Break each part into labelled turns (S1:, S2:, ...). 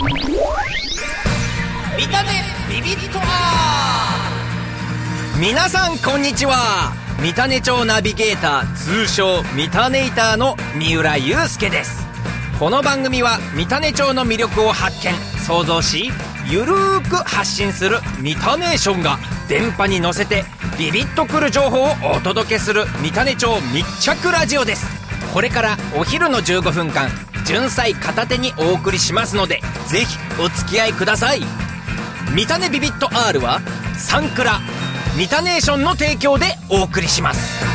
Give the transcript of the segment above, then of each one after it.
S1: 見たねビビッとは皆さんこんにちは。三種町ナビゲーター通称三種イターの三浦祐介です。この番組は三種町の魅力を発見。想像しゆるーく発信する三種ネーションが電波に乗せてビビッとくる情報をお届けする三種町密着ラジオです。これからお昼の15分間純菜片手にお送りしますのでぜひお付き合いください。三種ビビット R はサンクラ三種ネーションの提供でお送りします。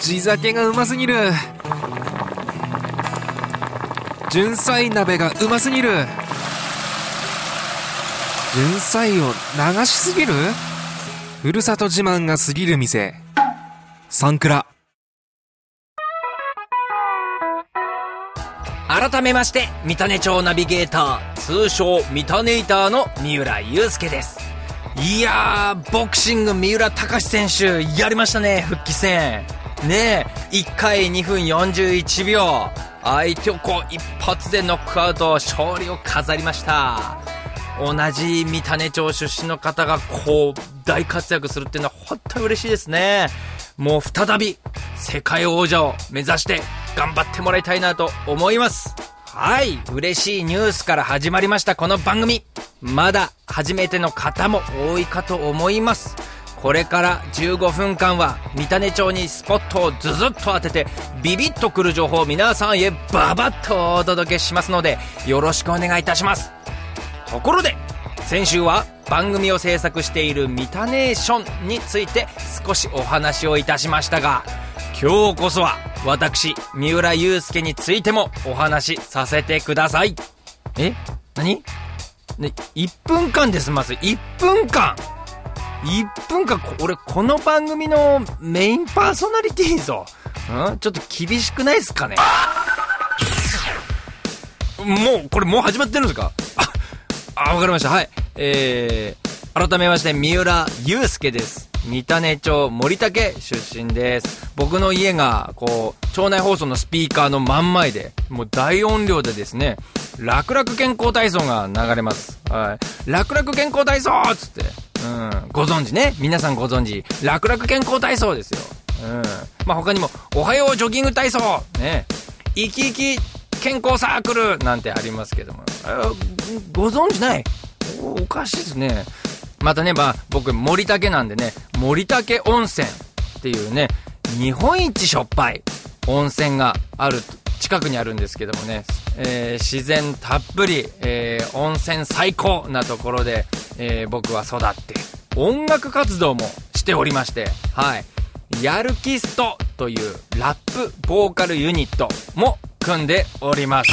S2: 地酒がうますぎる。純菜鍋がうますぎる。純菜を流しすぎる？ふるさと自慢が過ぎる店。サンクラ。
S1: 改めまして三種町ナビゲーター通称三種イターの三浦祐介です。いやーボクシング三浦隆選手やりましたね復帰戦。ねえ1回2分41秒。相手をこう一発でノックアウト勝利を飾りました。同じ三種町出身の方がこう大活躍するっていうのは本当に嬉しいですね。もう再び世界王者を目指して頑張ってもらいたいなと思います。はい嬉しいニュースから始まりましたこの番組。まだ初めての方も多いかと思います。これから15分間は三種町にスポットをズズッと当ててビビッとくる情報を皆さんへババッとお届けしますのでよろしくお願いいたします。ところで先週は番組を制作しているミタネーションについて少しお話をいたしましたが今日こそは私三浦祐介についてもお話しさせてください。え？何？ね、1分間で済ます1分間。1分間俺この番組のメインパーソナリティーぞん？ちょっと厳しくないですかね？もうこれもう始まってるんですか？あ、わかりました。はい。えー、改めまして、三浦祐介です。三種町森竹出身です。僕の家が、こう、町内放送のスピーカーの真ん前で、もう大音量でですね、楽々健康体操が流れます。はい。楽々健康体操つって。うん。ご存知ね。皆さんご存知。楽々健康体操ですよ。うん。まあ、他にも、おはようジョギング体操ね。生き生き健康サークルなんてありますけども。ご存知ない？おおかしいですね。またね、まあ、僕、森竹なんでね、森竹温泉っていうね、日本一しょっぱい温泉がある、近くにあるんですけどもね、えー、自然たっぷり、えー、温泉最高なところで、えー、僕は育って、音楽活動もしておりまして、はい。ヤルキストというラップボーカルユニットも組んでおります。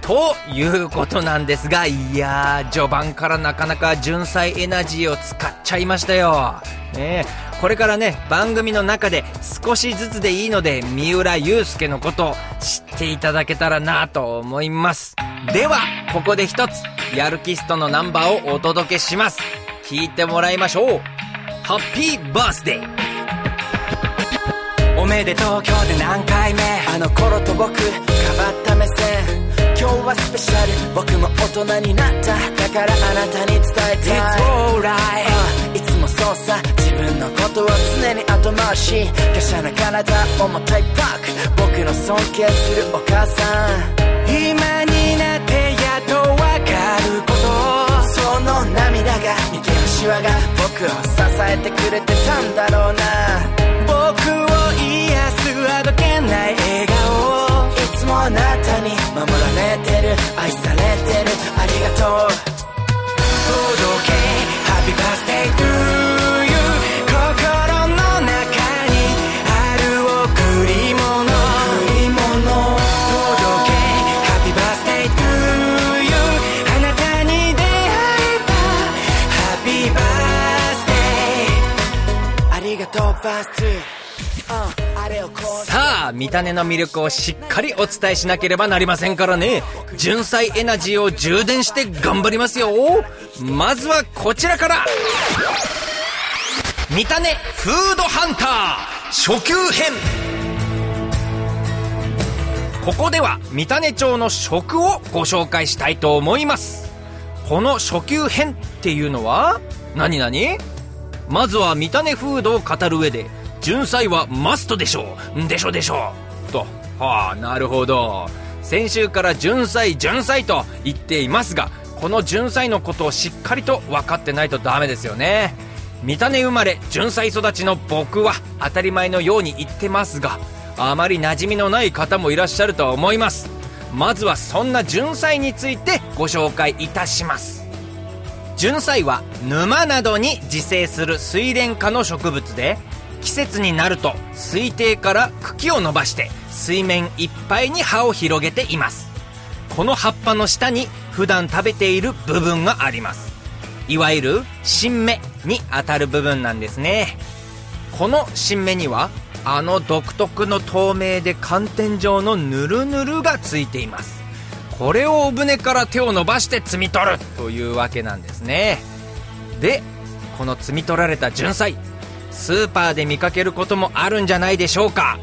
S1: ということなんですが、いやー、序盤からなかなか純粋エナジーを使っちゃいましたよ。ねこれからね、番組の中で少しずつでいいので、三浦祐介のことを知していただけたらなと思います。では、ここで一つ、やるキストのナンバーをお届けします。聞いてもらいましょう。ハッピーバースデー
S3: おめでとう今日で何回目？あの頃と僕変わった目線今日はスペシャル。僕も大人になった。だからあなたに伝えたい。It's alright、uh, いつもそうさ自分のことを常に後回し。華奢な体重たいパック。僕の尊敬するお母さん。今になってやっとわかること。その涙が逃げるシワが僕を支えてくれてたんだろうなさあ、
S1: は三種の魅力をしっかりお伝えしなければなりませんからね。純菜エナジーを充電して頑張りますよ。まずはこちらから。三種フードハンター初級編。ここでは三種町の食をご紹介したいと思います。この初級編っていうのは何何まずは三種フードを語る上で純菜はマストでしょう。でしょでしょと。はあなるほど。先週から純菜純菜と言っていますがこの純菜のことをしっかりと分かってないとダメですよね。三種生まれ純菜育ちの僕は当たり前のように言ってますがあまり馴染みのない方もいらっしゃるとは思います。まずはそんな純菜についてご紹介いたします。純菜は沼などに自生する水蓮科の植物で季節になると水底から茎を伸ばして水面いっぱいに葉を広げています。この葉っぱの下に普段食べている部分があります。いわゆる新芽にあたる部分なんですね。この新芽にはあの独特の透明で寒天状のヌルヌルがついています。これをお船から手を伸ばして摘み取るというわけなんですね。でこの摘み取られた純菜スーパーで見かけることもあるんじゃないでしょうか。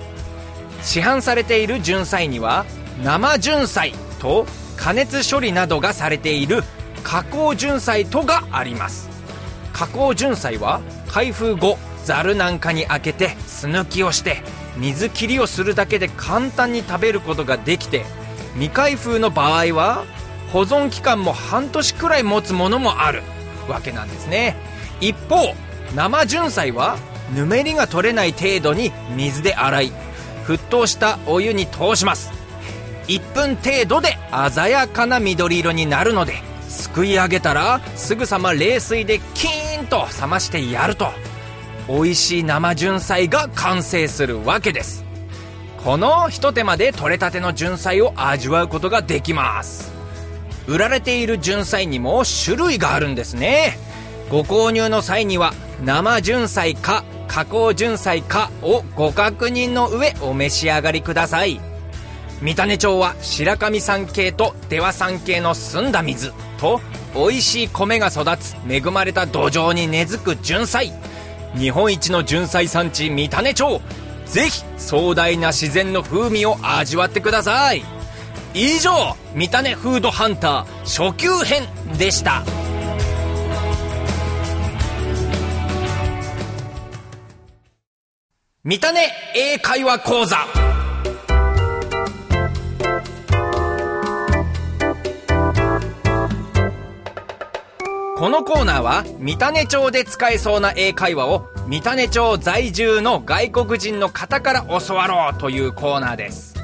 S1: 市販されている純菜には生純菜と加熱処理などがされている加工純菜とがあります。加工純菜は開封後ざるなんかに開けて酢抜きをして水切りをするだけで簡単に食べることができて未開封の場合は保存期間も半年くらい持つものもある。わけなんですね。一方生純菜はぬめりが取れない程度に水で洗い沸騰したお湯に通します。1分程度で鮮やかな緑色になるのですくい上げたらすぐさま冷水でキーンと冷ましてやると美味しい生純菜が完成するわけです。このひと手間で採れたての純菜を味わうことができます。売られている純菜にも種類があるんですね。ご購入の際には生純菜か加工純菜かをご確認の上お召し上がりください。三種町は白神山系と出羽山系の澄んだ水と美味しい米が育つ恵まれた土壌に根付く純菜日本一の純菜産地三種町。ぜひ壮大な自然の風味を味わってください。以上三種フードハンター初級編でした。三種英会話講座。このコーナーは三種町で使えそうな英会話を三種町在住の外国人の方から教わろうというコーナーです。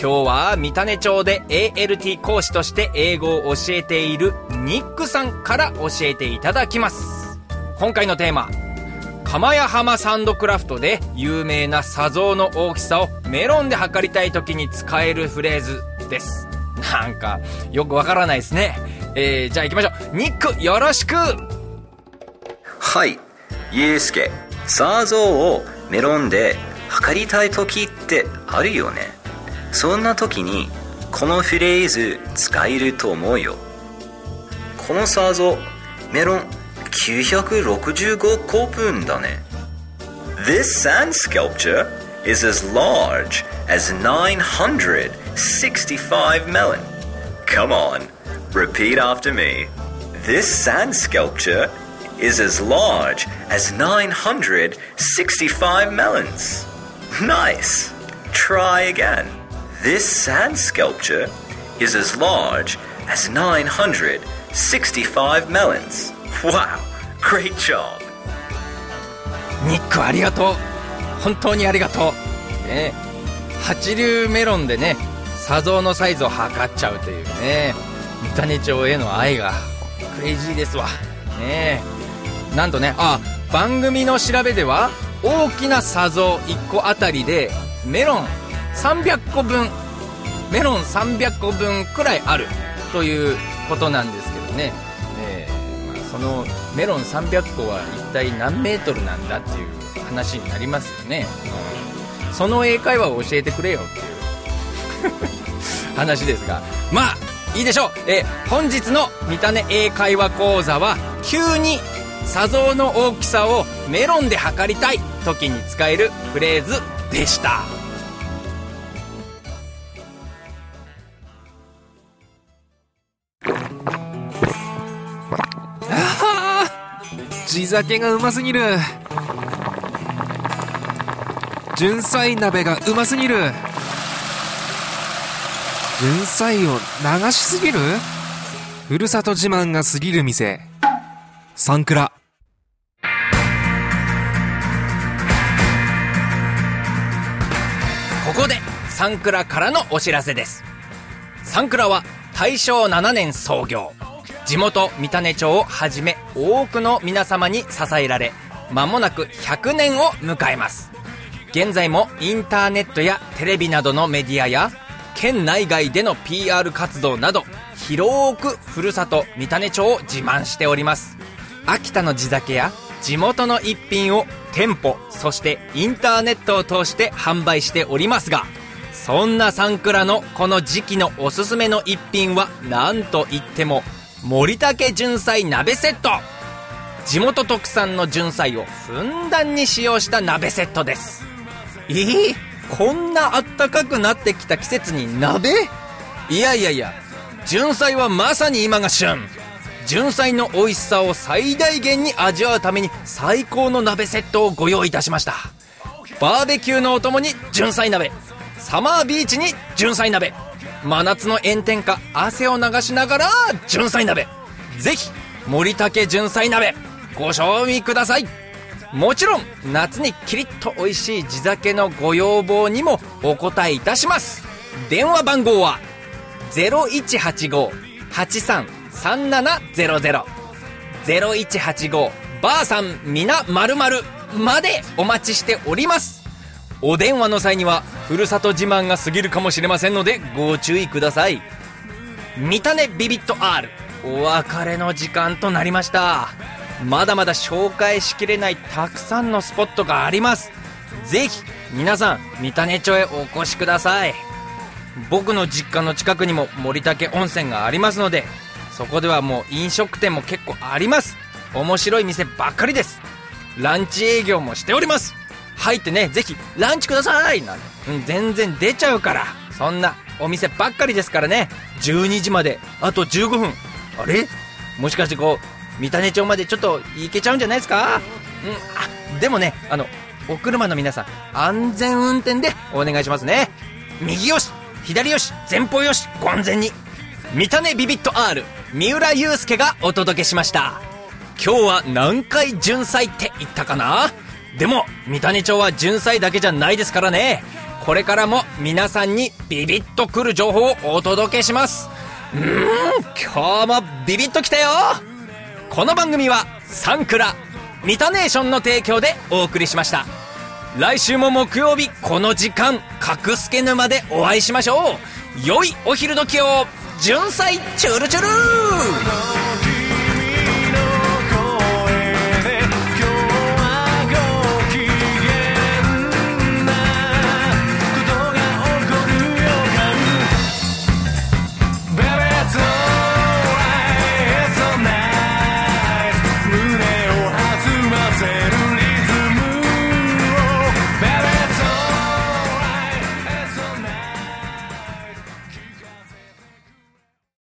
S1: 今日は三種町で ALT 講師として英語を教えているニックさんから教えていただきます。今回のテーマ釜屋浜サンドクラフトで有名な砂像の大きさをメロンで測りたい時に使えるフレーズです。なんかよくわからないですね。えー、じゃあ行きましょう。ニックよろしく。
S4: はいゆうすけ砂像をメロンで測りたい時ってあるよねそんな時にこのフレーズ使えると思うよこの砂像メロン965個分だね This sand sculpture is as large as 965 melon Come on, repeat after me This sand sculpture is as large as 965 melons. Nice! Try again. This sand sculpture is as large as 965 melons. Wow! Great job!
S1: ニックありがとう本当にありがとうね八流メロンでね砂像のサイズを測っちゃうというね三種町への愛がクレイジーですわね なんとねあ番組の調べでは大きな砂像1個あたりでメロン300個分メロン300個分くらいあるということなんですけどね、えーまあ、そのメロン300個は一体何メートルなんだっていう話になりますよね、うん、その英会話を教えてくれよっていう 話ですが。まあいいでしょう。え本日の見たね英会話講座は急に砂像の大きさをメロンで測りたい時に使えるフレーズでした。
S2: 地酒がうますぎる。純菜鍋がうますぎる。純菜を流しすぎる？ふるさと自慢が過ぎる店。サンクラ。
S1: ここでサンクラからのお知らせです。サンクラは大正7年創業。地元三種町をはじめ多くの皆様に支えられ間もなく100年を迎えます。現在もインターネットやテレビなどのメディアや県内外での PR 活動など広くふるさと三種町を自慢しております。秋田の地酒や地元の一品を店舗そしてインターネットを通して販売しておりますがそんなサンクラのこの時期のおすすめの一品は何といっても森竹純菜鍋セット。地元特産の純菜をふんだんに使用した鍋セットです。えー、こんなあったかくなってきた季節に鍋？いやいやいや純菜はまさに今が旬。純菜の美味しさを最大限に味わうために最高の鍋セットをご用意いたしました。バーベキューのお供に純菜鍋。サマービーチに純菜鍋。真夏の炎天下汗を流しながら純菜鍋。ぜひ森竹純菜鍋ご賞味ください。もちろん夏にキリッと美味しい地酒のご要望にもお答えいたします。電話番号は0185 83 3700-0185ばあさんみな〇〇までお待ちしております。お電話の際にはふるさと自慢が過ぎるかもしれませんのでご注意ください。見たねビビット R お別れの時間となりました。まだまだ紹介しきれないたくさんのスポットがあります。ぜひ皆さん三種町へお越しください。僕の実家の近くにも森竹温泉がありますのでそこではもう飲食店も結構あります。面白い店ばっかりです。ランチ営業もしております。入ってねぜひランチください。なんて、うん、全然出ちゃうから。そんなお店ばっかりですからね。12時まであと15分。あれ？もしかしてこう三種町までちょっと行けちゃうんじゃないですか？うんあでもねあのお車の皆さん安全運転でお願いしますね。右よし左よし前方よしご安全に。三種ビビット R 三浦祐介がお届けしました。今日は何回純菜って言ったかな？でも三種町は純菜だけじゃないですからね。これからも皆さんにビビッとくる情報をお届けします。うーん今日もビビッときたよ。この番組はサンクラミタネーションの提供でお送りしました。来週も木曜日この時間角助沼でお会いしましょう。良いお昼時を。純菜チュルチュル